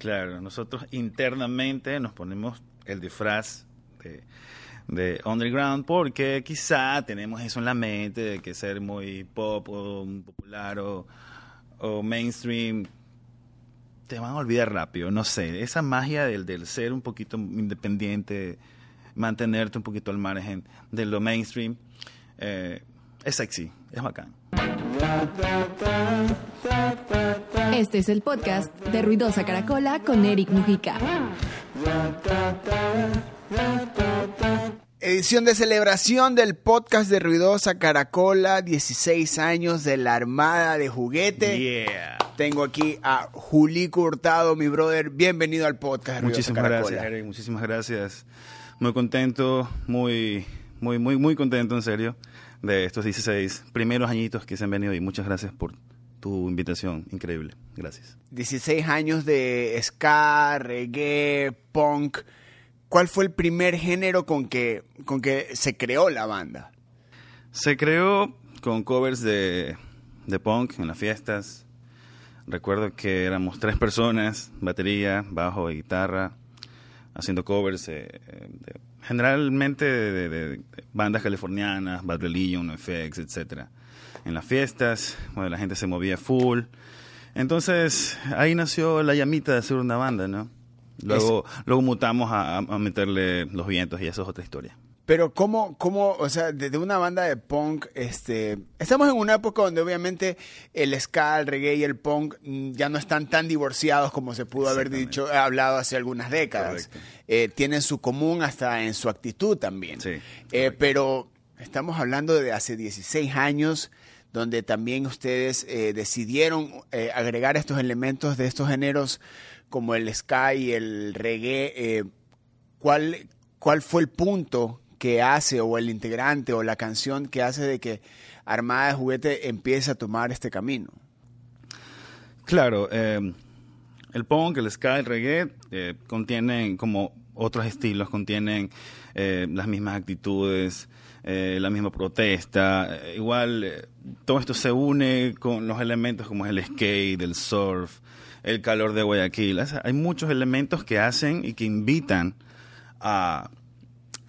Claro, nosotros internamente nos ponemos el disfraz de, de underground porque quizá tenemos eso en la mente de que ser muy pop o popular o, o mainstream te van a olvidar rápido, no sé, esa magia del, del ser un poquito independiente, mantenerte un poquito al margen de lo mainstream, eh, es sexy, es bacán. Este es el podcast de Ruidosa Caracola con Eric Mujica. Edición de celebración del podcast de Ruidosa Caracola, 16 años de la Armada de Juguete. Yeah. Tengo aquí a Juli Hurtado, mi brother. Bienvenido al podcast de Ruidosa Muchísimas Caracola. gracias, Eric, muchísimas gracias. Muy contento, muy, muy, muy, muy contento, en serio, de estos 16 primeros añitos que se han venido y muchas gracias por tu invitación, increíble. Gracias. 16 años de ska, reggae, punk. ¿Cuál fue el primer género con que, con que se creó la banda? Se creó con covers de, de punk en las fiestas. Recuerdo que éramos tres personas, batería, bajo y guitarra, haciendo covers eh, de- generalmente de, bandas californianas, Bad Religion, NoFX, etc. En las fiestas, bueno, la gente se movía full. Entonces, ahí nació la llamita de hacer una banda, ¿no? Luego, luego mutamos a, a meterle los vientos y eso es otra historia. Pero cómo, cómo, o sea, desde una banda de punk, este, estamos en una época donde obviamente el ska, el reggae y el punk mm, ya no están tan divorciados como se pudo haber dicho, hablado hace algunas décadas. Eh, tienen su común hasta en su actitud también. Sí, Eh, pero estamos hablando de hace 16 años donde también ustedes eh, decidieron eh, agregar estos elementos de estos géneros como el ska y el reggae. ¿cuál, ¿Cuál fue el punto que hace o el integrante o la canción que hace de que Armada de Juguete empiece a tomar este camino? Claro, eh, el punk, el ska, el reggae eh, contienen como otros estilos, contienen eh, las mismas actitudes, eh, la misma protesta. Igual todo esto se une con los elementos como el skate, el surf, el calor de Guayaquil. Hay muchos elementos que hacen y que invitan a,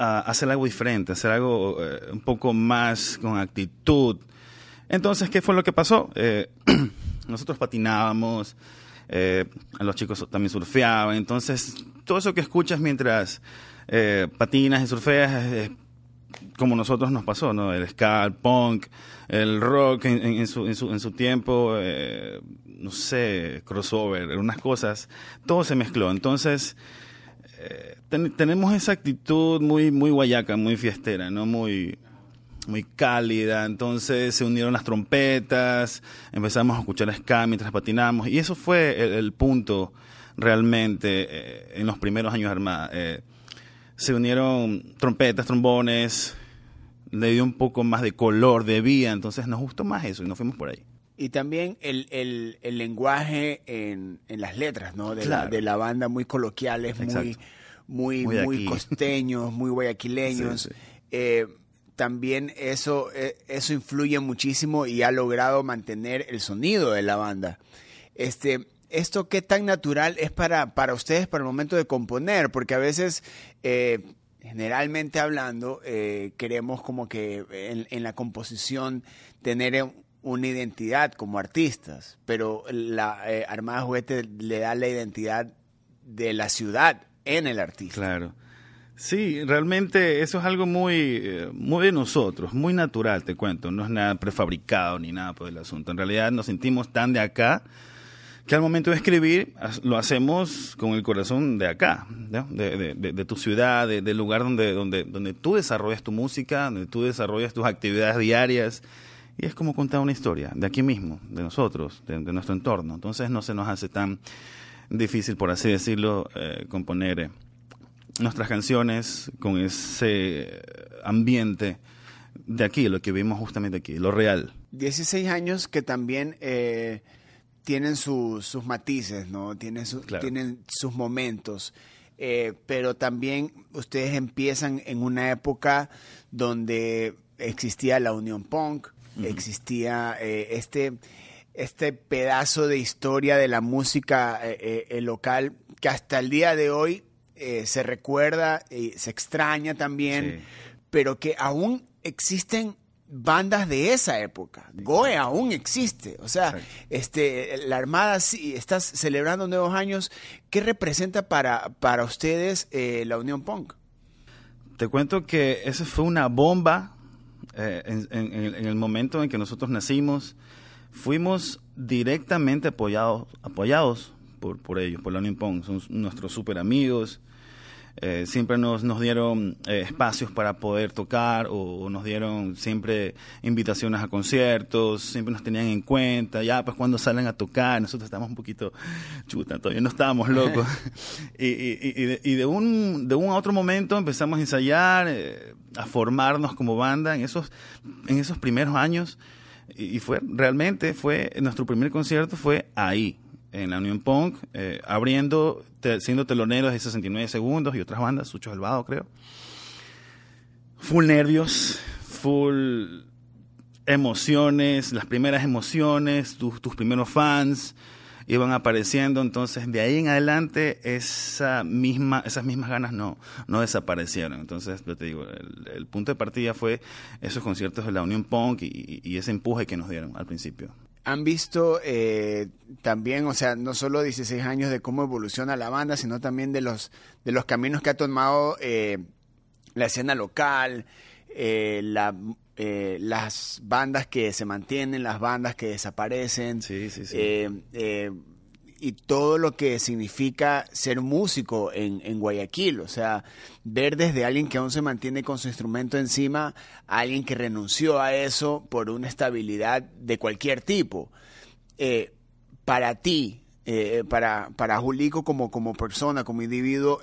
hacer algo diferente, hacer algo eh, un poco más con actitud. Entonces, ¿qué fue lo que pasó? Eh, nosotros patinábamos, eh, los chicos también surfeaban, entonces todo eso que escuchas mientras eh, patinas y surfeas es, como nosotros nos pasó, ¿no? El ska, el punk, el rock en, en- su, en, su, en su tiempo, no sé, crossover, unas cosas, todo se mezcló. Entonces, ten- tenemos esa actitud muy, muy guayaca, muy fiestera, ¿no? Muy, muy cálida. Entonces se unieron las trompetas, empezamos a escuchar ska mientras patinamos. Y eso fue el, punto realmente eh, en los primeros años de Armada. Eh, se unieron trompetas, trombones, le dio un poco más de color, de vida. Entonces nos gustó más eso y nos fuimos por ahí. Y también el, el- el lenguaje en, en las letras, ¿no? De, la, de la banda, muy coloquiales, muy, Exacto. muy, Muy muy aquí. costeños, muy guayaquileños. Sí, sí. Eh, también eso, eh, eso influye muchísimo y ha logrado mantener el sonido de la banda. Este, ¿Esto qué tan natural es para, para ustedes para el momento de componer? Porque a veces, eh, generalmente hablando, eh, queremos como que en, en la composición tener una identidad como artistas, pero la eh, Armada Juguete le da la identidad de la ciudad en el artista. Claro. Sí, realmente eso es algo muy, eh, muy de nosotros, muy natural, te cuento. No es nada prefabricado ni nada por el asunto. En realidad nos sentimos tan de acá que al momento de escribir lo hacemos con el corazón de acá, de, de- tu ciudad, de- del lugar donde, donde, donde tú desarrollas tu música, donde tú desarrollas tus actividades diarias. Y es como contar una historia de aquí mismo, de nosotros, de, de nuestro entorno. Entonces no se nos hace tan difícil, por así decirlo, eh, componer eh, nuestras canciones con ese ambiente de aquí, lo que vimos justamente aquí, lo real. 16 años que también eh, tienen su- sus matices, ¿no? Tienen, su- Claro. tienen sus momentos. Eh, pero también ustedes empiezan en una época donde existía la Unión Punk, existía eh, este, este pedazo de historia de la música eh, eh, local que hasta el día de hoy eh, se recuerda y se extraña también, pero que aún existen bandas de esa época. Goe aún existe. O sea, este, la Armada sí, estás celebrando nuevos años. ¿Qué representa para, para ustedes la Unión Punk? Te cuento que esa fue una bomba en, el momento en que nosotros nacimos fuimos directamente apoyados, apoyados por, por ellos, por la Unión Pong. Son nuestros super amigos. Eh, siempre nos, nos dieron eh, espacios para poder tocar o, nos dieron siempre invitaciones a conciertos, siempre nos tenían en cuenta, ya pues cuando salen a tocar, nosotros estábamos un poquito chuta, todavía no estábamos locos. y, y, y, de, un, de un a otro momento empezamos a ensayar, eh, a formarnos como banda en esos, en esos primeros años. Y, fue realmente fue nuestro primer concierto fue ahí en la Unión Punk eh, abriendo siendo teloneros de 69 segundos y otras bandas Sucho Salvado creo. Full nervios full emociones las primeras emociones tus, tus primeros fans iban apareciendo, entonces de ahí en adelante esa misma, esas mismas ganas no, no desaparecieron. Entonces, yo te digo, el, punto de partida fue esos conciertos de la Unión Punk y, ese empuje que nos dieron al principio. Han visto eh, también, o sea, no solo 16 años de cómo evoluciona la banda, sino también de los, de los caminos que ha tomado eh, la escena local, eh, la, eh, las bandas que se mantienen, las bandas que desaparecen. Eh, y todo lo que significa ser músico en, en, Guayaquil. O sea, ver desde alguien que aún se mantiene con su instrumento encima a alguien que renunció a eso por una estabilidad de cualquier tipo. para ti, para, para Julico como, como persona, como individuo,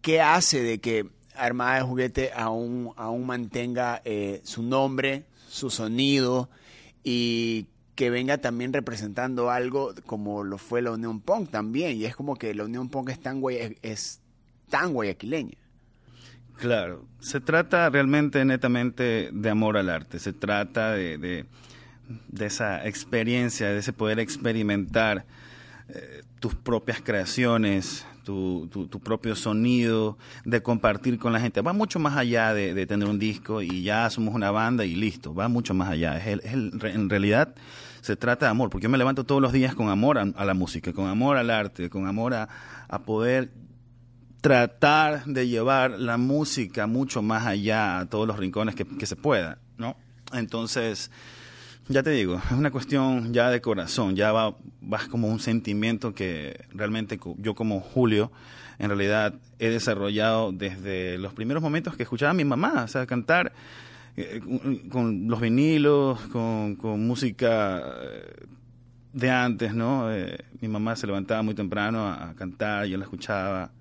¿qué hace de que Armada de Juguete aún, aún mantenga eh, su nombre, su sonido y que venga también representando algo como lo fue la Unión Punk también. Y es como que la Unión Punk es tan, es tan guayaquileña. Claro, se trata realmente netamente de amor al arte, se trata de, de, esa experiencia, de ese poder experimentar eh, tus propias creaciones, tu, propio sonido, de compartir con la gente. Va mucho más allá de, tener un disco y ya somos una banda y listo, va mucho más allá. Es en realidad se trata de amor, porque yo me levanto todos los días con amor a, la música, con amor al arte, con amor a, poder tratar de llevar la música mucho más allá a todos los rincones que, que se pueda, ¿no? Entonces, ya te digo, es una cuestión ya de corazón, ya va, va como un sentimiento que realmente yo como Julio, en realidad he desarrollado desde los primeros momentos que escuchaba a mi mamá, o sea, cantar eh, con los vinilos, con, música eh, de antes, ¿no? Eh, mi mamá se levantaba muy temprano a, a cantar, yo la escuchaba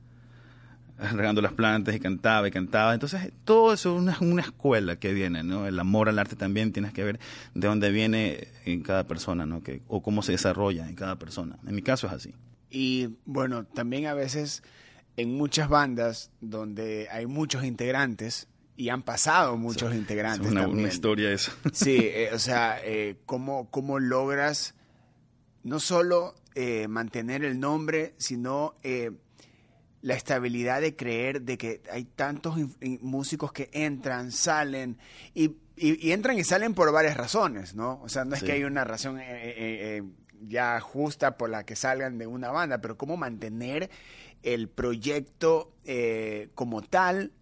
regando las plantas y cantaba y cantaba. Entonces, todo eso es una, una, escuela que viene, ¿no? El amor al arte también tienes que ver de dónde viene en cada persona, ¿no? Que, o cómo se desarrolla en cada persona. En mi caso es así. Y bueno, también a veces en muchas bandas donde hay muchos integrantes, y han pasado muchos integrantes. Es una, historia eso. Sí, eh, o sea, eh, ¿cómo, ¿cómo, logras no solo eh, mantener el nombre, sino la estabilidad de creer de que hay tantos músicos que entran, salen y, y, entran y salen por varias razones, ¿no? O sea, no es que hay una razón eh, eh, eh, ya justa por la que salgan de una banda, pero cómo mantener el proyecto como tal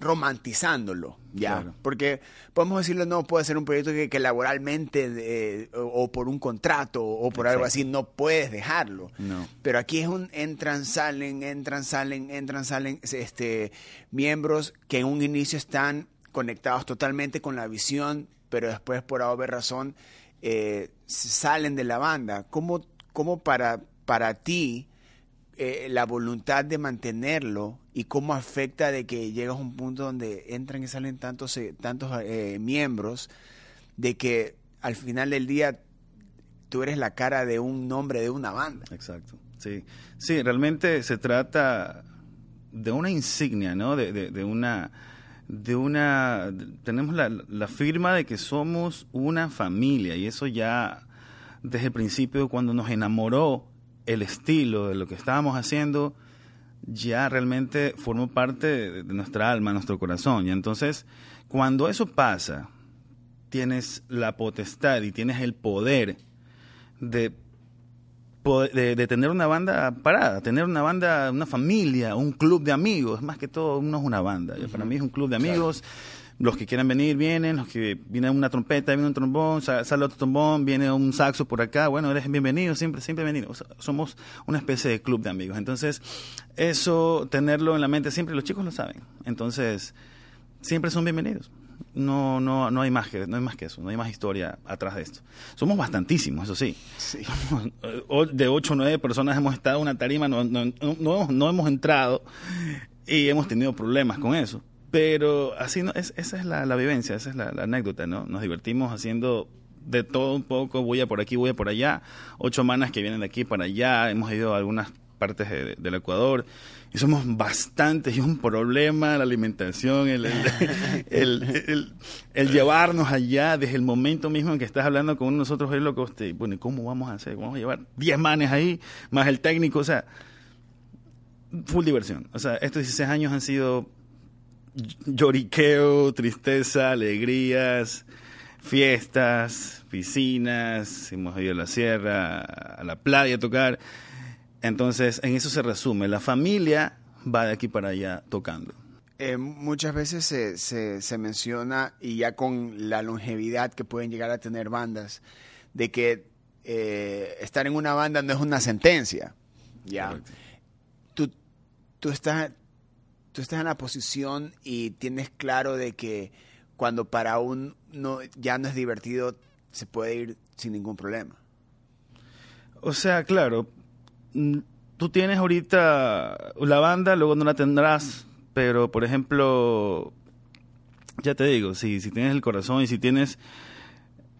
romantizándolo, ¿ya? Porque podemos decirlo, no puede ser un proyecto que, laboralmente eh, o, por un contrato o por algo así no puedes dejarlo. No. Pero aquí es un entran, salen, entran, salen, entran, salen, este, miembros que en un inicio están conectados totalmente con la visión, pero después por haber razón eh, salen de la banda. ¿Cómo, cómo para, para ti eh, la voluntad de mantenerlo y cómo afecta de que llegas a un punto donde entran y salen tantos, eh, tantos eh, miembros, de que al final del día tú eres la cara de un nombre de una banda. Exacto, sí. Sí, realmente se trata de una insignia, ¿no? De, de, una... de una, tenemos la, la firma de que somos una familia y eso ya desde el principio cuando nos enamoró el estilo de lo que estábamos haciendo, ya realmente formó parte de, nuestra alma, nuestro corazón. Y entonces, cuando eso pasa, tienes la potestad y tienes el poder de, de, tener una banda parada, tener una banda, una familia, un club de amigos, más que todo, no es una banda. Para mí es un club de amigos los que quieran venir vienen, los que viene una trompeta, viene un trombón, sale otro trombón, viene un saxo por acá, bueno, eres bienvenido, siempre, siempre bienvenido. somos una especie de club de amigos. Entonces, eso, tenerlo en la mente siempre, los chicos lo saben. Entonces, siempre son bienvenidos. No, no, no hay más que, no hay más que eso, no hay más historia atrás de esto. Somos bastantísimos, eso sí. de ocho o nueve personas hemos estado en una tarima, no, no, no, no hemos entrado y hemos tenido problemas con eso pero así no, es, esa es la, vivencia, esa es la, anécdota, ¿no? Nos divertimos haciendo de todo un poco, voy a por aquí, voy a por allá, ocho manas que vienen de aquí para allá, hemos ido a algunas partes del Ecuador y somos bastantes y un problema la alimentación, el, el, el, llevarnos allá desde el momento mismo en que estás hablando con nosotros es lo que usted, bueno, ¿cómo vamos a hacer? Vamos a llevar diez manes ahí, más el técnico, o sea, full diversión. O sea, estos 16 años han sido lloriqueo, tristeza, alegrías, fiestas, piscinas, hemos ido a la sierra, a la playa a tocar. Entonces, en eso se resume. La familia va de aquí para allá tocando. Eh, muchas veces se, se, menciona, y ya con la longevidad que pueden llegar a tener bandas, de que eh, estar en una banda no es una sentencia. ¿ya? Tú, tú, estás, tú estás en la posición y tienes claro de que cuando para un no, ya no es divertido, se puede ir sin ningún problema. O sea, claro, mm, tú tienes ahorita la banda, luego no la tendrás, pero por ejemplo, ya te digo, si, si tienes el corazón y si tienes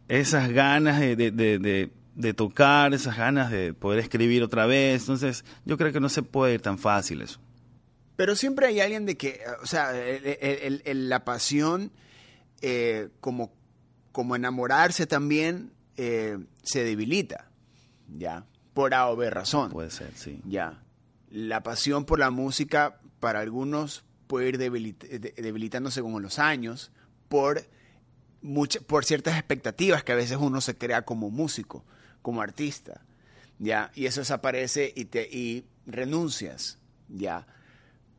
esas ganas de, de, de tocar, esas ganas de poder escribir otra vez, entonces yo creo que no se puede ir tan fácil eso. Pero siempre hay alguien de que, o sea, la pasión, eh, como, como enamorarse también, eh, se debilita, ¿ya? Por A o B razón. Puede ser, sí. Ya. La pasión por la música, para algunos, puede ir debilitándose con los años por, por ciertas expectativas que a veces uno se crea como músico, como artista, ¿ya? Y eso desaparece y, te, y renuncias, ¿ya?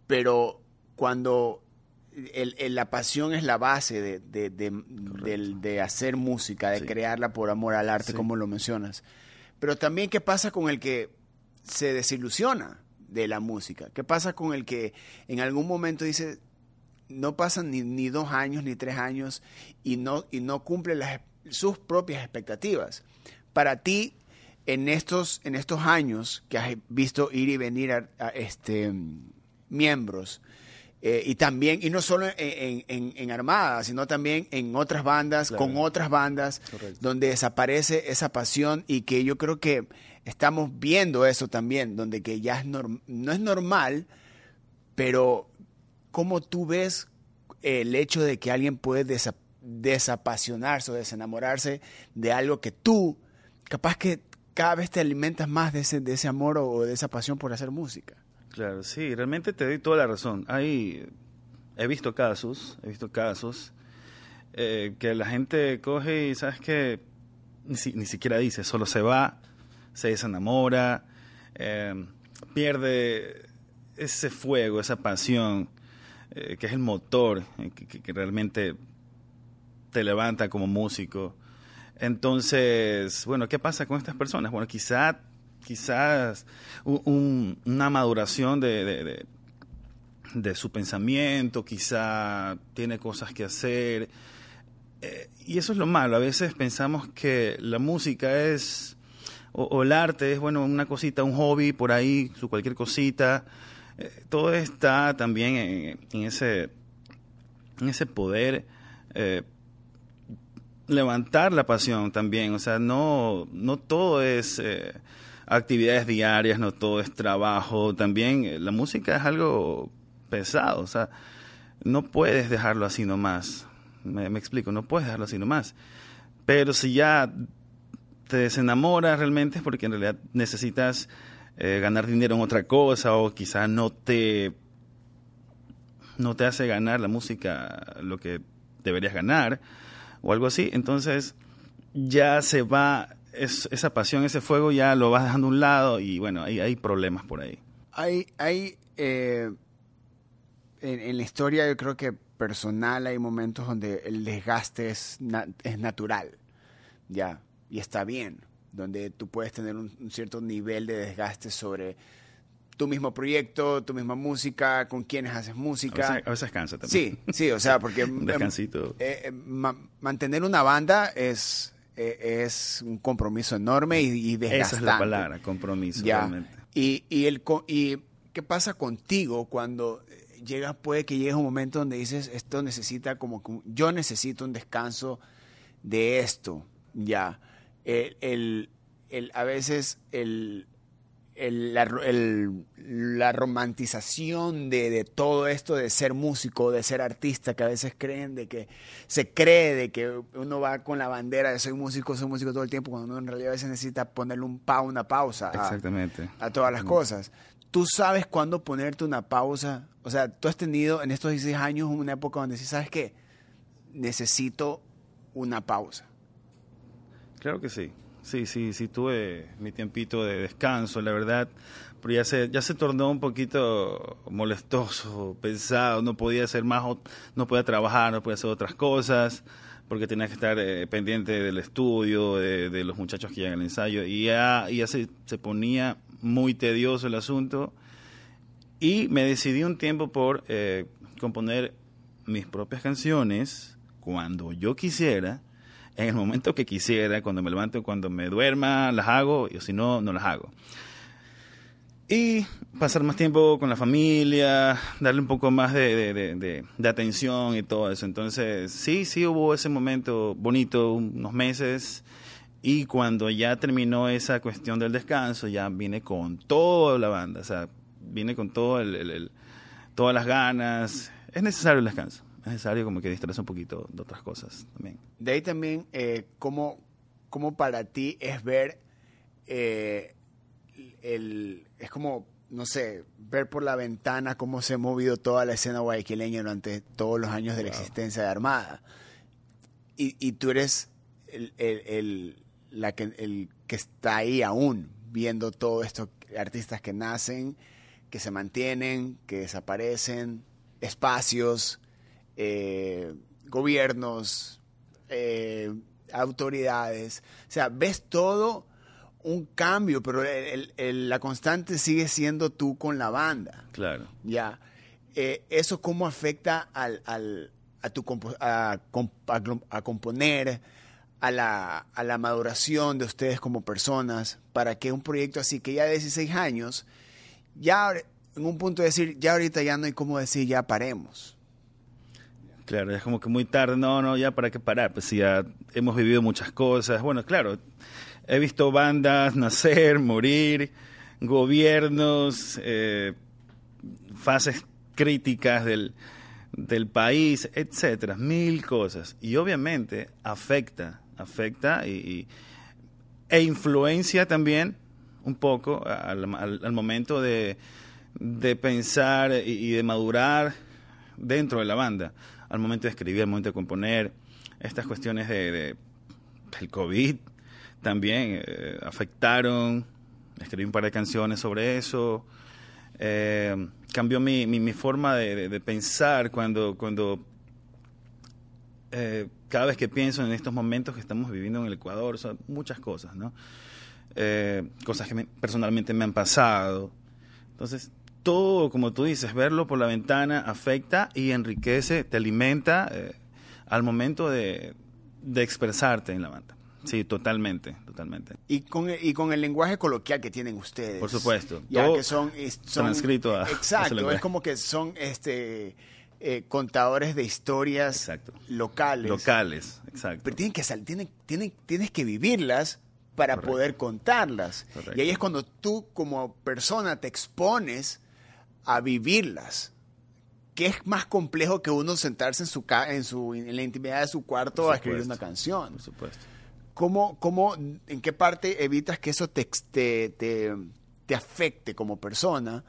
Pero cuando la pasión es la base de, de, hacer música, de crearla por amor al arte, como lo mencionas. Pero también, ¿qué pasa con el que se desilusiona de la música? ¿Qué pasa con el que en algún momento dice, no pasan ni, dos años ni tres años y no, y no cumple las, sus propias expectativas? Para ti, en estos, en estos años que has visto ir y venir a este miembros. Eh, y también, y no solo en, en, Armada, sino también en otras bandas, con otras bandas, donde desaparece esa pasión y que yo creo que estamos viendo eso también, donde que ya es no es normal, pero ¿cómo tú ves el hecho de que alguien puede desapasionarse o desenamorarse de algo que tú, capaz que cada vez te alimentas más de ese, de ese amor o de esa pasión por hacer música? Claro, sí, realmente te doy toda la razón. Hay, he visto casos, he visto casos eh, que la gente coge y, ¿sabes que Ni, siquiera dice, solo se va, se desenamora, eh, pierde ese fuego, esa pasión, eh, que es el motor que, que, realmente te levanta como músico. Entonces, bueno, ¿qué pasa con estas personas? Bueno, quizá quizás una maduración de, de, su pensamiento, quizá tiene cosas que hacer. Eh, y eso es lo malo, a veces pensamos que la música es, o, el arte es, bueno, una cosita, un hobby por ahí, su cualquier cosita. Eh, todo está también en, ese, en ese poder. Eh, levantar la pasión también, o sea, no, no todo es actividades diarias, no todo es trabajo. También eh, la música es algo pesado, o sea, no puedes dejarlo así nomás. Me, explico, no puedes dejarlo así nomás. Pero si ya te desenamoras realmente porque en realidad necesitas eh, ganar dinero en otra cosa o quizá no te no te hace ganar la música lo que deberías ganar o algo así, entonces ya se va esa pasión, ese fuego ya lo vas dejando a un lado y bueno, hay, hay problemas por ahí. Hay, hay eh, en, la historia yo creo que personal hay momentos donde el desgaste es, es natural, ya, y está bien, donde tú puedes tener un, cierto nivel de desgaste sobre tu mismo proyecto, tu misma música, con quienes haces música. A veces, cansa también. Sí, sí, o sea, porque... un descansito. Eh, eh, mantener una banda es, eh, es un compromiso enorme y, desgastante. Esa es la palabra, compromiso, realmente. Y, y, el, y qué pasa contigo cuando llega, puede que llegue un momento donde dices, esto necesita como, yo necesito un descanso de esto, ya. El, el, a veces el, la, la, romantización de, de, todo esto de ser músico, de ser artista, que a veces creen de que se cree de que uno va con la bandera de soy músico, soy músico todo el tiempo, cuando uno en realidad a veces necesita ponerle un pa, una pausa Exactamente. a todas las cosas. Tú sabes cuándo ponerte una pausa. O sea, tú has tenido en estos 16 años una época donde sí sabes que necesito una pausa. Claro que sí. Sí, sí, sí, tuve mi tiempito de descanso, la verdad, pero ya se, ya se tornó un poquito molestoso, pesado, no podía hacer más, no podía trabajar, no podía hacer otras cosas, porque tenía que estar eh, pendiente del estudio, de, los muchachos que llegan al ensayo, y ya, ya se, se ponía muy tedioso el asunto, y me decidí un tiempo por eh, componer mis propias canciones cuando yo quisiera, en el momento que quisiera, cuando me levanto, cuando me duerma, las hago, y si no, no las hago. Y pasar más tiempo con la familia, darle un poco más de, atención y todo eso. Entonces, sí, sí hubo ese momento bonito, unos meses, y cuando ya terminó esa cuestión del descanso, ya vine con toda la banda, o sea, vine con todo el, todas las ganas. Es necesario el descanso es necesario como que distraerse un poquito de otras cosas también. De ahí también, eh, ¿cómo, ¿cómo, para ti es ver eh, el, es como, no sé, ver por la ventana cómo se ha movido toda la escena guayaquileña durante todos los años de la existencia de Armada? Y, y tú eres el, el, la que, el que está ahí aún, viendo todo esto, artistas que nacen, que se mantienen, que desaparecen, espacios, eh, gobiernos, eh, autoridades. O sea, ves todo un cambio, pero la constante sigue siendo tú con la banda. Claro. Ya. Eh, ¿Eso cómo afecta al, a, tu a, a, componer, a la, a la maduración de ustedes como personas, para que un proyecto así, que ya de 16 años, ya en un punto de decir, ya ahorita ya no hay cómo decir, ya paremos? Claro, es como que muy tarde, no, no, ya para qué parar, pues ya hemos vivido muchas cosas. Bueno, claro, he visto bandas nacer, morir, gobiernos, eh, fases críticas del, del país, etcétera, mil cosas. Y obviamente afecta, afecta y, e influencia también un poco al, momento de, de pensar y de madurar dentro de la banda al momento de escribir, al momento de componer. Estas cuestiones de, del COVID también eh, afectaron. Escribí un par de canciones sobre eso. Eh, cambió mi, mi, forma de, pensar cuando, cuando eh, cada vez que pienso en estos momentos que estamos viviendo en el Ecuador, son muchas cosas, ¿no? cosas que personalmente me han pasado. Entonces, todo, como tú dices, verlo por la ventana afecta y enriquece, te alimenta eh, al momento de, expresarte en la banda. Sí, totalmente, totalmente. Y con, y con el lenguaje coloquial que tienen ustedes. Por supuesto. Ya que son, transcrito a Exacto, es como que son este eh, contadores de historias locales. Locales, exacto. Pero tienen que tienen, tienen, tienes que vivirlas para poder contarlas. Y ahí es cuando tú como persona te expones a vivirlas. ¿qué es más complejo que uno sentarse en, su, en, su, en la intimidad de su cuarto a escribir una canción? Por supuesto. ¿Cómo, cómo, ¿En qué parte evitas que eso te, te, te, afecte como persona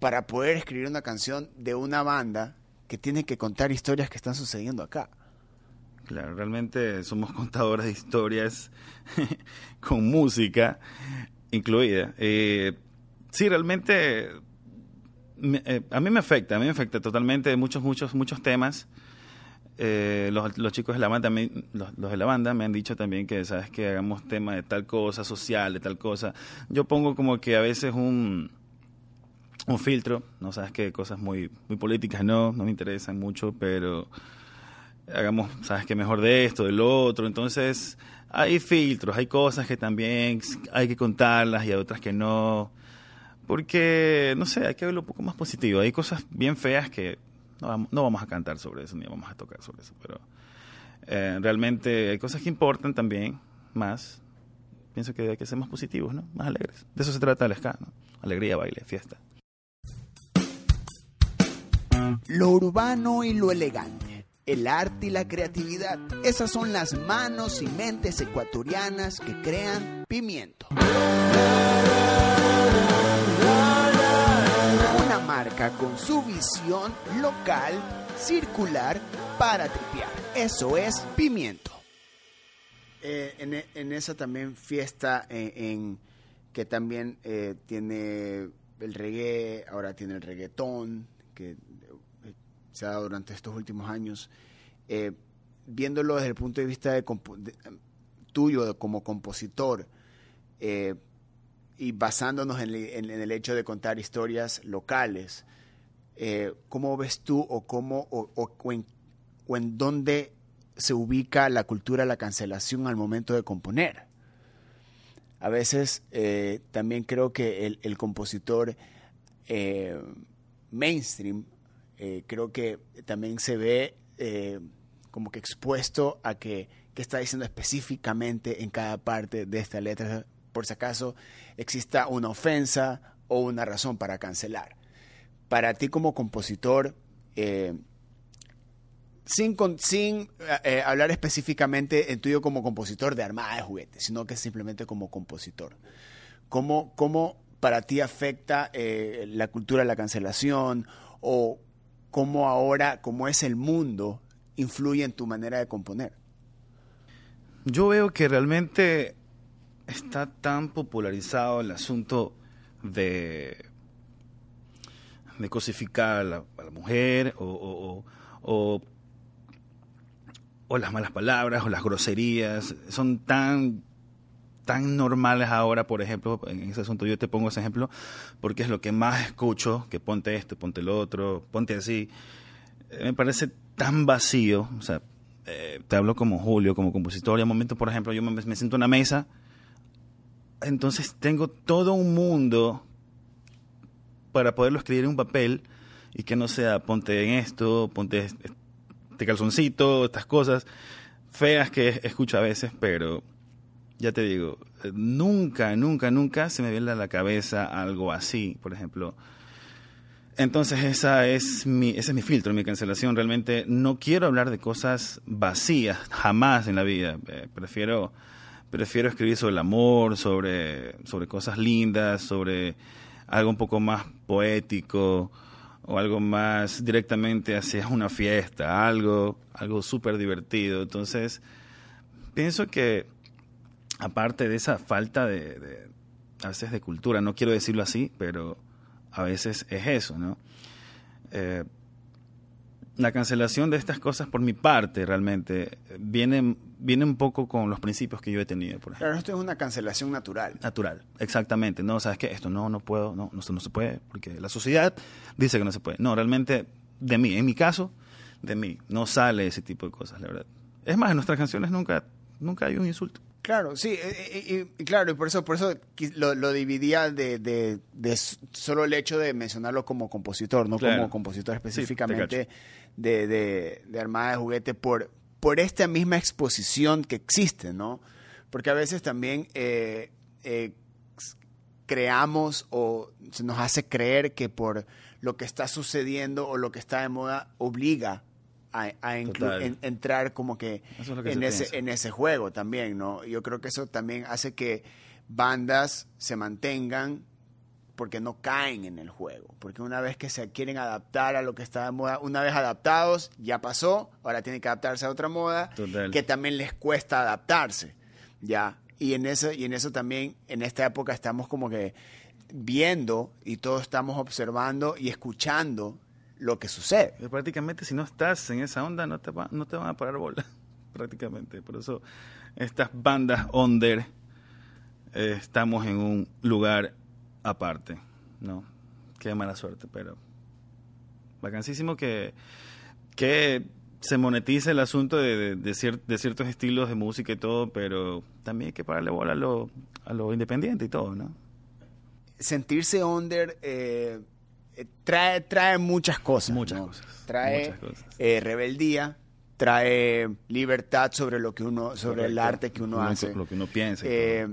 para poder escribir una canción de una banda que tiene que contar historias que están sucediendo acá? Claro, realmente somos contadores de historias con música incluida. Eh, sí, realmente eh, a mí me afecta, a mí me afecta totalmente muchos, muchos, muchos temas. Eh, los, los, chicos de la banda, los, de la banda me han dicho también que, sabes, que hagamos tema de tal cosa, social, de tal cosa. Yo pongo como que a veces un, un filtro, no sabes que cosas muy, muy políticas no, no me interesan mucho, pero hagamos, sabes que mejor de esto, de lo otro. Entonces, hay filtros, hay cosas que también hay que contarlas y hay otras que no. Porque, no sé, hay que verlo un poco más positivo. Hay cosas bien feas que no vamos, a cantar sobre eso, ni vamos a tocar sobre eso. Pero eh, realmente hay cosas que importan también, más. Pienso que hay que ser más positivos, ¿no? Más alegres. De eso se trata el ska, ¿no? Alegría, baile, fiesta. Lo urbano y lo elegante el arte y la creatividad. Esas son las manos y mentes ecuatorianas que crean pimiento. Con su visión local, circular, para tripear. Eso es pimiento. Eh, en, esa también fiesta eh, en, que también eh, tiene el reggae, ahora tiene el reggaetón, que se ha dado durante estos últimos años, viéndolo desde el punto de vista de, tuyo como compositor eh, y basándonos en, el hecho de contar historias locales, eh, ¿cómo ves tú o, cómo, o, en, dónde se ubica la cultura la cancelación al momento de componer? A veces también creo que el, compositor mainstream eh, creo que también se ve eh, como que expuesto a que, está diciendo específicamente en cada parte de esta letra, por si acaso exista una ofensa o una razón para cancelar. Para ti como compositor, eh, sin, sin hablar específicamente en tuyo como compositor de armada de juguetes, sino que simplemente como compositor. ¿Cómo, cómo para ti afecta la cultura de la cancelación o cómo ahora, cómo es el mundo, influye en tu manera de componer. Yo veo que realmente está tan popularizado el asunto de, de cosificar a la, mujer o, o, o, las malas palabras o las groserías. Son tan tan normales ahora, por ejemplo, en ese asunto yo te pongo ese ejemplo porque es lo que más escucho, que ponte esto, ponte lo otro, ponte así. Eh, me parece tan vacío, o sea, eh, te hablo como Julio, como compositor, y un momento, por ejemplo, yo me, me siento en una mesa, entonces tengo todo un mundo para poderlo escribir en un papel y que no sea ponte en esto, ponte este calzoncito, estas cosas feas que escucho a veces, pero ya te digo, eh, nunca, nunca, nunca se me viene a la cabeza algo así, por ejemplo. Entonces esa es mi, ese es mi filtro, mi cancelación. Realmente no quiero hablar de cosas vacías, jamás en la vida. Eh, prefiero, prefiero escribir sobre el amor, sobre, sobre cosas lindas, sobre algo un poco más poético o algo más directamente hacia una fiesta, algo, algo súper divertido. Entonces, pienso que aparte de esa falta de, a veces de cultura, no quiero decirlo así, pero a veces es eso, ¿no? Eh, la cancelación de estas cosas por mi parte realmente viene, viene un poco con los principios que yo he tenido. Por Claro, esto es una cancelación natural. Natural, exactamente. No, ¿sabes qué? Esto no, no puedo, no, no, no se puede, porque la sociedad dice que no se puede. No, realmente de mí, en mi caso, de mí, no sale ese tipo de cosas, la verdad. Es más, en nuestras canciones nunca, nunca hay un insulto. Claro, sí, y, claro, y por eso, por eso lo, dividía de, solo el hecho de mencionarlo como compositor, no como compositor específicamente de, de, Armada de Juguete, por, por esta misma exposición que existe, ¿no? Porque a veces también eh, eh, creamos o se nos hace creer que por lo que está sucediendo o lo que está de moda obliga a, en- entrar como que, es en, se ese, piensa. en ese juego también, ¿no? Yo creo que eso también hace que bandas se mantengan porque no caen en el juego. Porque una vez que se quieren adaptar a lo que está de moda, una vez adaptados, ya pasó, ahora tienen que adaptarse a otra moda, Total. que también les cuesta adaptarse. Ya. Y en eso, y en eso también, en esta época estamos como que viendo y todos estamos observando y escuchando lo que sucede. Pero prácticamente si no estás en esa onda no te, va- no te van a parar bola, prácticamente. Por eso estas bandas under eh, estamos en un lugar aparte, ¿no? Qué mala suerte, pero vacancísimo que, que se monetice el asunto de, de, de cier- de ciertos estilos de música y todo, pero también hay que pararle bola a lo, a lo independiente y todo, ¿no? Sentirse under eh, eh, trae, trae muchas cosas. Muchas ¿no? cosas, Trae muchas cosas. eh, rebeldía, trae libertad sobre lo que uno, sobre el arte que uno Lo hace. Lo que uno piensa. Eh.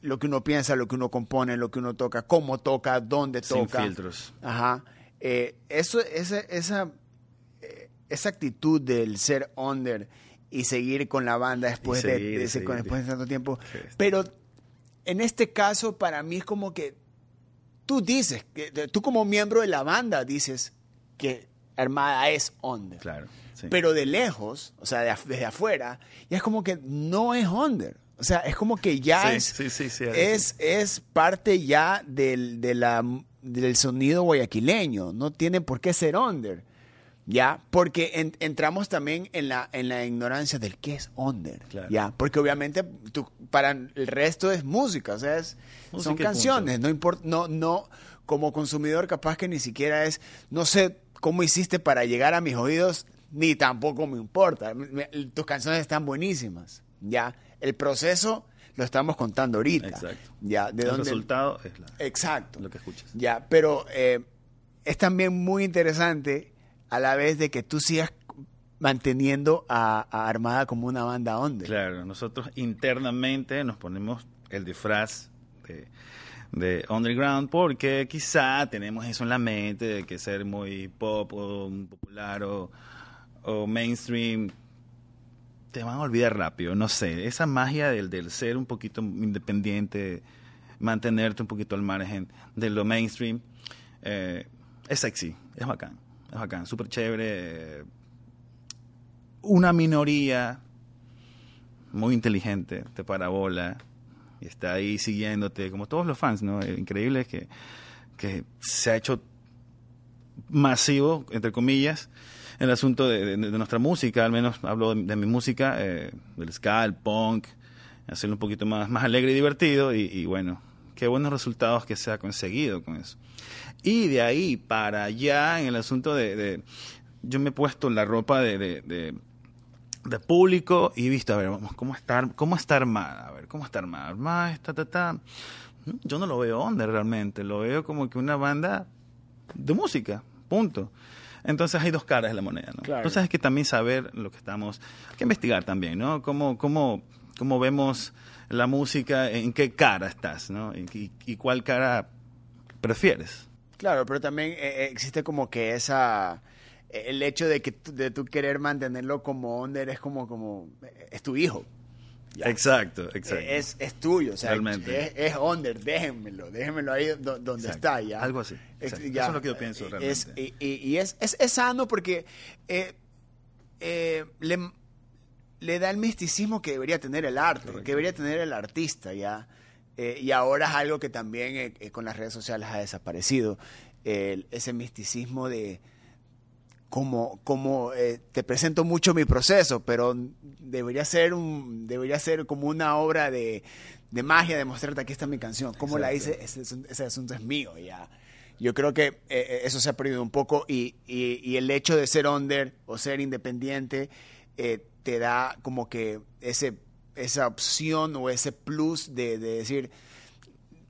Lo que uno piensa, lo que uno compone, lo que uno toca, cómo toca, dónde Sin toca. filtros. Ajá. Eh, eso, esa, esa, eh, esa actitud del ser under y seguir con la banda después, de, seguir. después de tanto tiempo. Sí. Pero en este caso, para mí es como que tú dices, que tú como miembro de la banda dices que Armada es under. Claro. sí. Pero de lejos, o sea, de desde afuera, ya es como que no es under. O sea, es como que ya Sí, es, sí, sí, sí, es, es parte ya del, de la, del sonido guayaquileño. No tiene por qué ser under. ¿Ya? Porque en- entramos también en la, en la ignorancia del qué es under. Claro. ¿Ya? Porque obviamente tú- para el resto es música, o sea, es- Música son punto. canciones. No importa, no, no, como consumidor capaz que ni siquiera es, no sé cómo hiciste para llegar a mis oídos, ni tampoco me importa. Me- me- tus canciones están buenísimas. ¿Ya? El proceso lo estamos contando ahorita. Exacto. ¿Ya? ¿De el dónde? resultado es la- Exacto. lo que escuchas. Ya, pero eh, es también muy interesante a la vez de que tú sigas manteniendo a, a Armada como una banda under. Claro, nosotros internamente nos ponemos el disfraz de, de underground porque quizá tenemos eso en la mente de que ser muy pop o popular o, o mainstream te van a olvidar rápido, no sé, esa magia del, del ser un poquito independiente, mantenerte un poquito al margen de lo mainstream, eh, es sexy, es bacán, es bacán, súper chévere. eh, una minoría muy inteligente te parabola y está ahí siguiéndote, como todos los fans, ¿no? Eh, Increíble que, que se ha hecho masivo, entre comillas, el asunto de, nuestra música, al menos hablo de, mi música, eh, del ska, el punk, hacerlo un poquito más, más alegre y divertido, y, y bueno, qué buenos resultados que se ha conseguido con eso. Y de ahí para allá, en el asunto de... de- yo me he puesto la ropa de, de- de- de público y he visto, a ver, vamos, ¿cómo está, cómo está armada? A ver, ¿cómo está armada? Armada, está, ta, ta. Yo no lo veo under realmente, lo veo como que una banda de música, punto. Entonces hay dos caras de la moneda, ¿no? Claro. Entonces hay que también saber lo que estamos, hay que investigar también, ¿no? Cómo, cómo, cómo vemos la música, en qué cara estás, ¿no? Y, cuál cara prefieres. Claro, pero también eh, eh, existe como que esa el hecho de que de tú querer mantenerlo como under es como como es tu hijo. Ya. Exacto, exacto. Eh, Es, es tuyo, o sea, Realmente. es, es under, déjenmelo, déjenmelo ahí do- donde Exacto. está ya. Algo así, Es- ya, Eso es lo que yo pienso eh, realmente. es- y y- y es, es, es sano porque eh, eh, le, le da el misticismo que debería tener el arte, Correcto. que debería tener el artista ya. Eh, y ahora es algo que también eh, eh, con las redes sociales ha desaparecido, ese misticismo de como, como eh, te presento mucho mi proceso, pero debería ser, un, debería ser como una obra de, de magia, de mostrarte aquí está mi canción. ¿Cómo la Exacto. hice? Ese, ese asunto es mío ya. Yo creo que eh, eh, eso se ha perdido un poco y, y- y el hecho de ser under o ser independiente eh, te da como que ese, esa opción o ese plus de, de decir,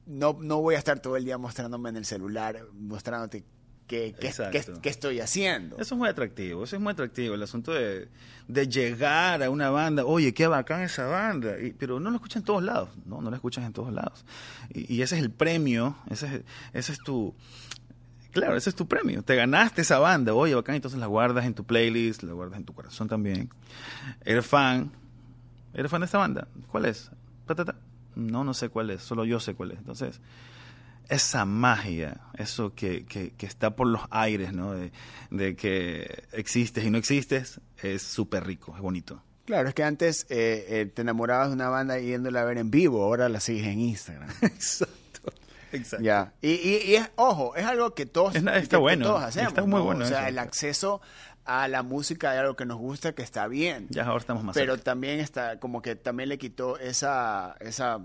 no, no voy a estar todo el día mostrándome en el celular, mostrándote ¿qué, qué, qué- qué estoy haciendo? Eso es muy atractivo, eso es muy atractivo, el asunto de, de llegar a una banda, oye, qué bacán esa banda, y- pero no lo escuchas en todos lados, no, no lo escuchas en todos lados. Y, y ese es el premio, ese es, ese es tu, claro, ese es tu premio, te ganaste esa banda, oye, bacán, entonces la guardas en tu playlist, la guardas en tu corazón también. Eres fan, eres fan de esta banda, ¿cuál es? No, no sé cuál es, solo yo sé cuál es. Entonces, esa magia, eso que, que, que está por los aires, ¿no? De, de que existes y no existes, es súper rico, es bonito. Claro, es que antes eh, eh, te enamorabas de una banda yéndola a ver en vivo, ahora la sigues en Instagram. Exacto. Exacto. Ya. Y, y, y es, ojo, es algo que todos, Es está que bueno, todos hacemos. está muy ¿no? bueno O sea, eso. el acceso a la música de algo que nos gusta, que está bien. Ya ahora estamos más pero cerca. también está, como que también le quitó esa, esa,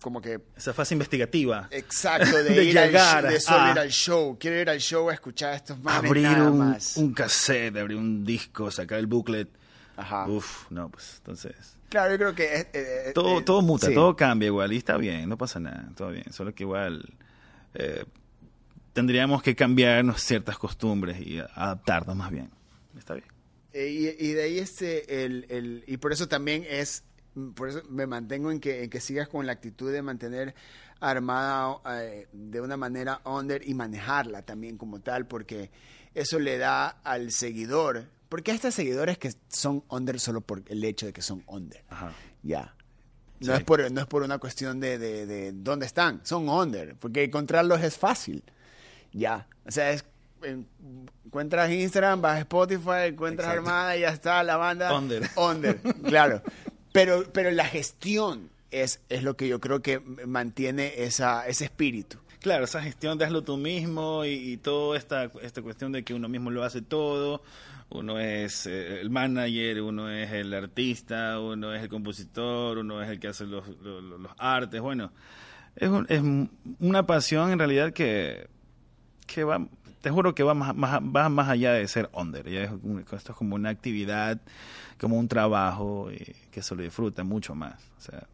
como que Esa fase investigativa. Exacto, de, De ir al llegar show, de solo a- ir al show. Quiero ir al show a escuchar a estos manes abrir nada un, más. un cassette, abrir un disco, sacar el booklet. Ajá. Uf, no, pues entonces... Claro, yo creo que... eh, eh, Todo, eh, todo muta, sí. todo cambia igual y está bien, no pasa nada, todo bien. Solo que igual eh, tendríamos que cambiarnos ciertas costumbres y adaptarnos más bien. Está bien. Y, y de ahí este, el, el- y por eso también es, por eso me mantengo en que, en que sigas con la actitud de mantener armada eh, de una manera under y manejarla también como tal, porque eso le da al seguidor, porque hay estos seguidores que son under solo por el hecho de que son under. Ajá. Ya. No, Sí. es por, no es por una cuestión de, de, de dónde están, son under, porque encontrarlos es fácil. Ya. O sea, es, en- encuentras Instagram, vas a Spotify, encuentras Exacto. Armada y ya está la banda. Under. Under, claro. Pero, pero la gestión es, es lo que yo creo que mantiene esa, ese espíritu. Claro, esa gestión de hazlo tú mismo y, y toda esta, esta cuestión de que uno mismo lo hace todo. Uno es eh, el manager, uno es el artista, uno es el compositor, uno es el que hace los, los, artes. Bueno, es, un- es una pasión en realidad que, que va, te juro que va más, más, va más allá de ser under. Ya es esto es como una actividad, como un trabajo y que se lo disfruta mucho más. O sea,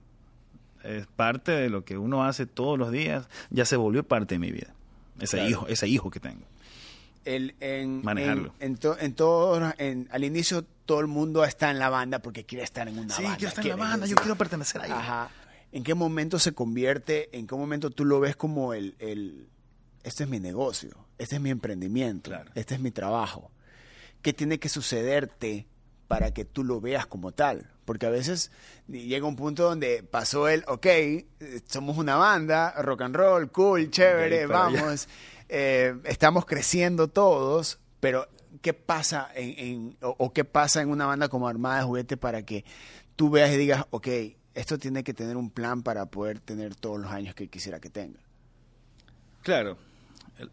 es parte de lo que uno hace todos los días, ya se volvió parte de mi vida. Ese Claro. hijo, ese hijo que tengo. El, en, Manejarlo. En, en, to- en todo, en- al inicio todo el mundo está en la banda porque quiere estar en una sí, banda. quiero estar en la banda, yo sí. quiero pertenecer ahí. Ajá. ¿En qué momento se convierte, en qué momento tú lo ves como el, el este es mi negocio, este es mi emprendimiento, Claro. este es mi trabajo? ¿Qué tiene que sucederte para que tú lo veas como tal? Porque a veces llega un punto donde pasó el, ok, somos una banda, rock and roll, cool, chévere, vamos, eh, estamos creciendo todos, pero ¿qué pasa en, en- o, o qué pasa en una banda como Armada de Juguete para que tú veas y digas, ok, esto tiene que tener un plan para poder tener todos los años que quisiera que tenga? Claro,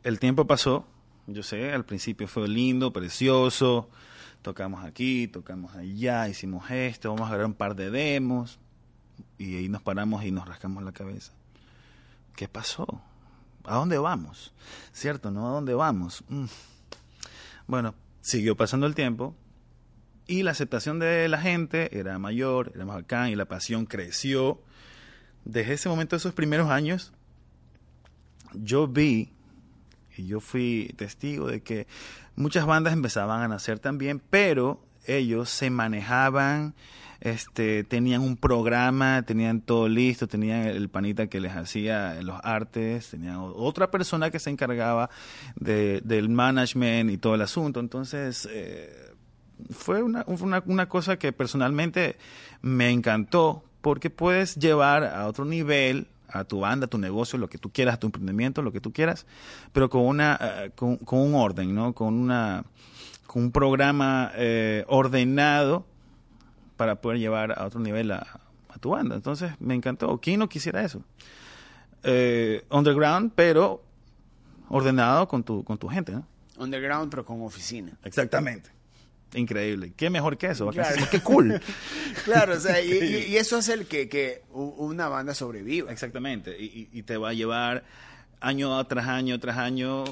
el, tiempo pasó, yo sé, al principio fue lindo, precioso, tocamos aquí, tocamos allá, hicimos esto, vamos a grabar un par de demos, y ahí nos paramos y nos rascamos la cabeza. ¿Qué pasó? ¿A dónde vamos? ¿Cierto? ¿No? ¿A dónde vamos? Mm. Bueno, siguió pasando el tiempo y la aceptación de la gente era mayor, era más bacán y la pasión creció. Desde ese momento, esos primeros años, yo vi y yo fui testigo de que muchas bandas empezaban a nacer también, pero ellos se manejaban, este, tenían un programa, tenían todo listo, tenían el panita que les hacía los artes, tenían otra persona que se encargaba de, del management y todo el asunto. Entonces, eh, fue una, una, una cosa que personalmente me encantó porque puedes llevar a otro nivel a tu banda, a tu negocio, lo que tú quieras, a tu emprendimiento, lo que tú quieras, pero con una eh, con, con un orden, ¿no? Con una con un programa eh, ordenado para poder llevar a otro nivel a, a tu banda. Entonces, me encantó. ¿Quién no quisiera eso? Eh, underground, pero ordenado con tu con tu gente, ¿no? Underground, pero con oficina. Exactamente. Increíble. ¿Qué mejor que eso? Claro. Qué cool. Claro, o sea, y, y- y eso hace el que, que una banda sobreviva. Exactamente. Y, y- te va a llevar año tras año tras año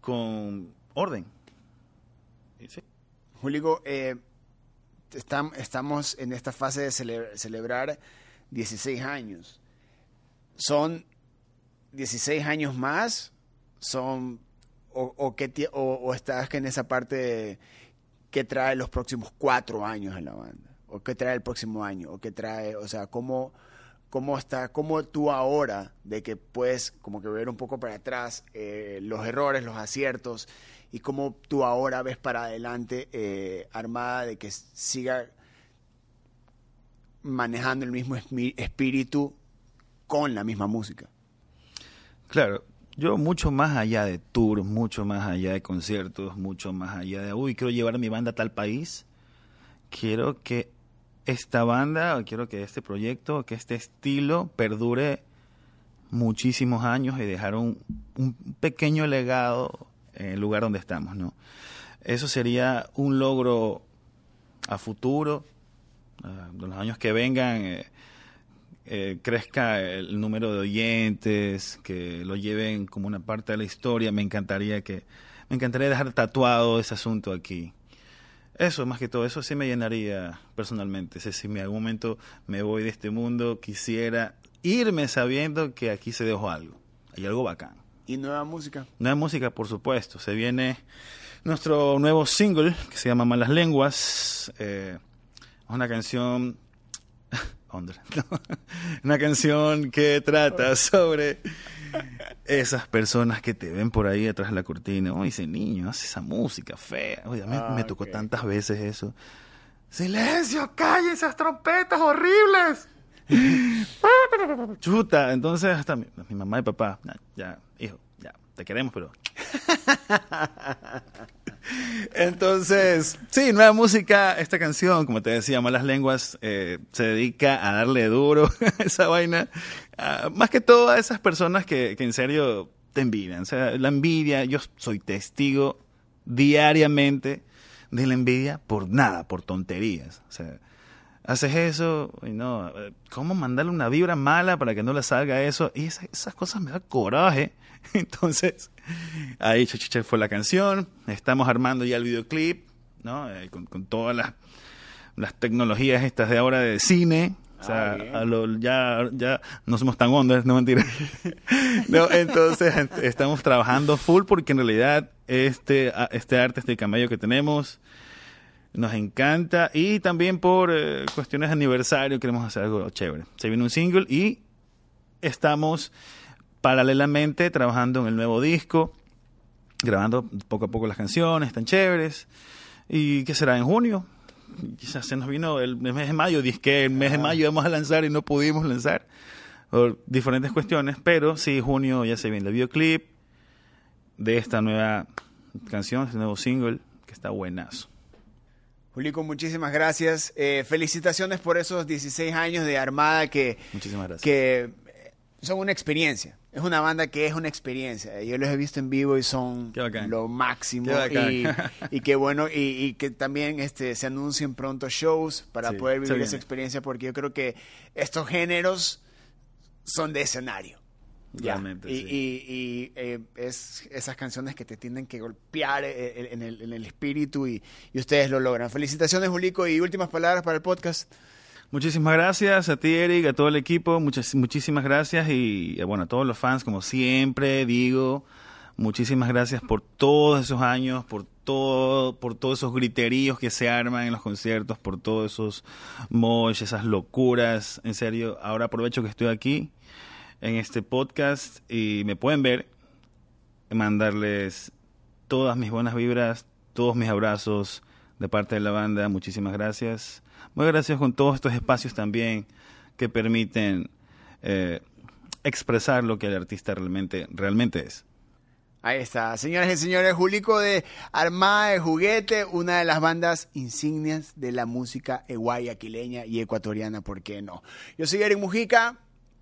con orden. Sí. Julio, eh, estam- estamos en esta fase de cele- celebrar 16 años. ¿Son 16 años más? ¿Son o, o, qué o, estás en esa parte que trae los próximos cuatro años en la banda? ¿O qué trae el próximo año? ¿O qué trae, o sea, cómo, cómo está, cómo tú ahora, de que puedes como que ver un poco para atrás eh, los errores, los aciertos, y cómo tú ahora ves para adelante eh, Armada de que siga manejando el mismo espíritu con la misma música. Claro, yo mucho más allá de tours, mucho más allá de conciertos, mucho más allá de, uy, quiero llevar a mi banda a tal país, quiero que esta banda, quiero que este proyecto, que este estilo perdure muchísimos años y dejar un, un pequeño legado en el lugar donde estamos, ¿no? Eso sería un logro a futuro, en los años que vengan, eh, eh, crezca el número de oyentes, que lo lleven como una parte de la historia. Me encantaría que, me encantaría dejar tatuado ese asunto aquí. Eso, más que todo, eso sí me llenaría personalmente. si en algún momento me voy de este mundo, quisiera irme sabiendo que aquí se dejó algo. Hay algo bacán. ¿Y nueva música? Nueva música, por supuesto. Se viene nuestro nuevo single que se llama Malas Lenguas. Eh, es una canción Una canción que trata sobre esas personas que te ven por ahí atrás de la cortina. Oh, ese niño hace esa música fea. Oye, me, ah, tocó tantas veces eso. ¡Silencio! ¡Calle esas trompetas horribles! Chuta, entonces hasta mi, mamá y papá, ya, hijo, ya, te queremos, pero Entonces, sí, nueva música. Esta canción, como te decía, Malas Lenguas, eh, se dedica a darle duro a esa vaina. Más que todo a esas personas que, que en serio te envidian. O sea, la envidia, yo soy testigo diariamente de la envidia por nada, por tonterías. O sea, haces eso y no, eh, ¿cómo mandarle una vibra mala para que no le salga eso? Y esas, esas cosas me da coraje. Entonces, ahí Chachicha fue la canción. Estamos armando ya el videoclip, ¿no? Eh, con, todas las, las tecnologías estas de ahora de cine. O sea, ah, ya, ya no somos tan ondas, no mentira. no, entonces estamos trabajando full porque en realidad este, este arte, este camello que tenemos, nos encanta. Y también por eh, cuestiones de aniversario queremos hacer algo chévere. Se viene un single y estamos paralelamente trabajando en el nuevo disco, grabando poco a poco las canciones, tan chéveres. ¿Y qué será? ¿En junio? Quizás se nos vino el mes de mayo, dije que el mes de mayo íbamos a lanzar y no pudimos lanzar por diferentes cuestiones, pero sí, junio ya se viene el videoclip de esta nueva canción, este nuevo single, que está buenazo. Julico, muchísimas gracias. Eh, felicitaciones por esos 16 años de Armada que, que son una experiencia. Es una banda que es una experiencia. Yo los he visto en vivo y son lo máximo. y, qué bueno, y, que también este, se anuncien pronto shows para poder vivir esa experiencia, porque yo creo que estos géneros son de escenario. Realmente, y, y, eh, es esas canciones que te tienen que golpear eh, eh, en el, en el espíritu y, ustedes lo logran. Felicitaciones, Julico, y últimas palabras para el podcast. Muchísimas gracias a ti, Eric, a todo el equipo. Muchas, muchísimas gracias y, eh, bueno, a todos los fans, como siempre digo, muchísimas gracias por todos esos años, por todo, por todos esos griteríos que se arman en los conciertos, por todos esos mosh, esas locuras. En serio, ahora aprovecho que estoy aquí en este podcast y me pueden ver, mandarles todas mis buenas vibras, todos mis abrazos de parte de la banda. Muchísimas gracias. Muy agradecido con todos estos espacios también que permiten eh, expresar lo que el artista realmente, realmente es. Ahí está, señoras y señores, Julico de Armada de Juguete, una de las bandas insignias de la música guayaquileña y ecuatoriana, ¿por qué no? Yo soy Eric Mujica,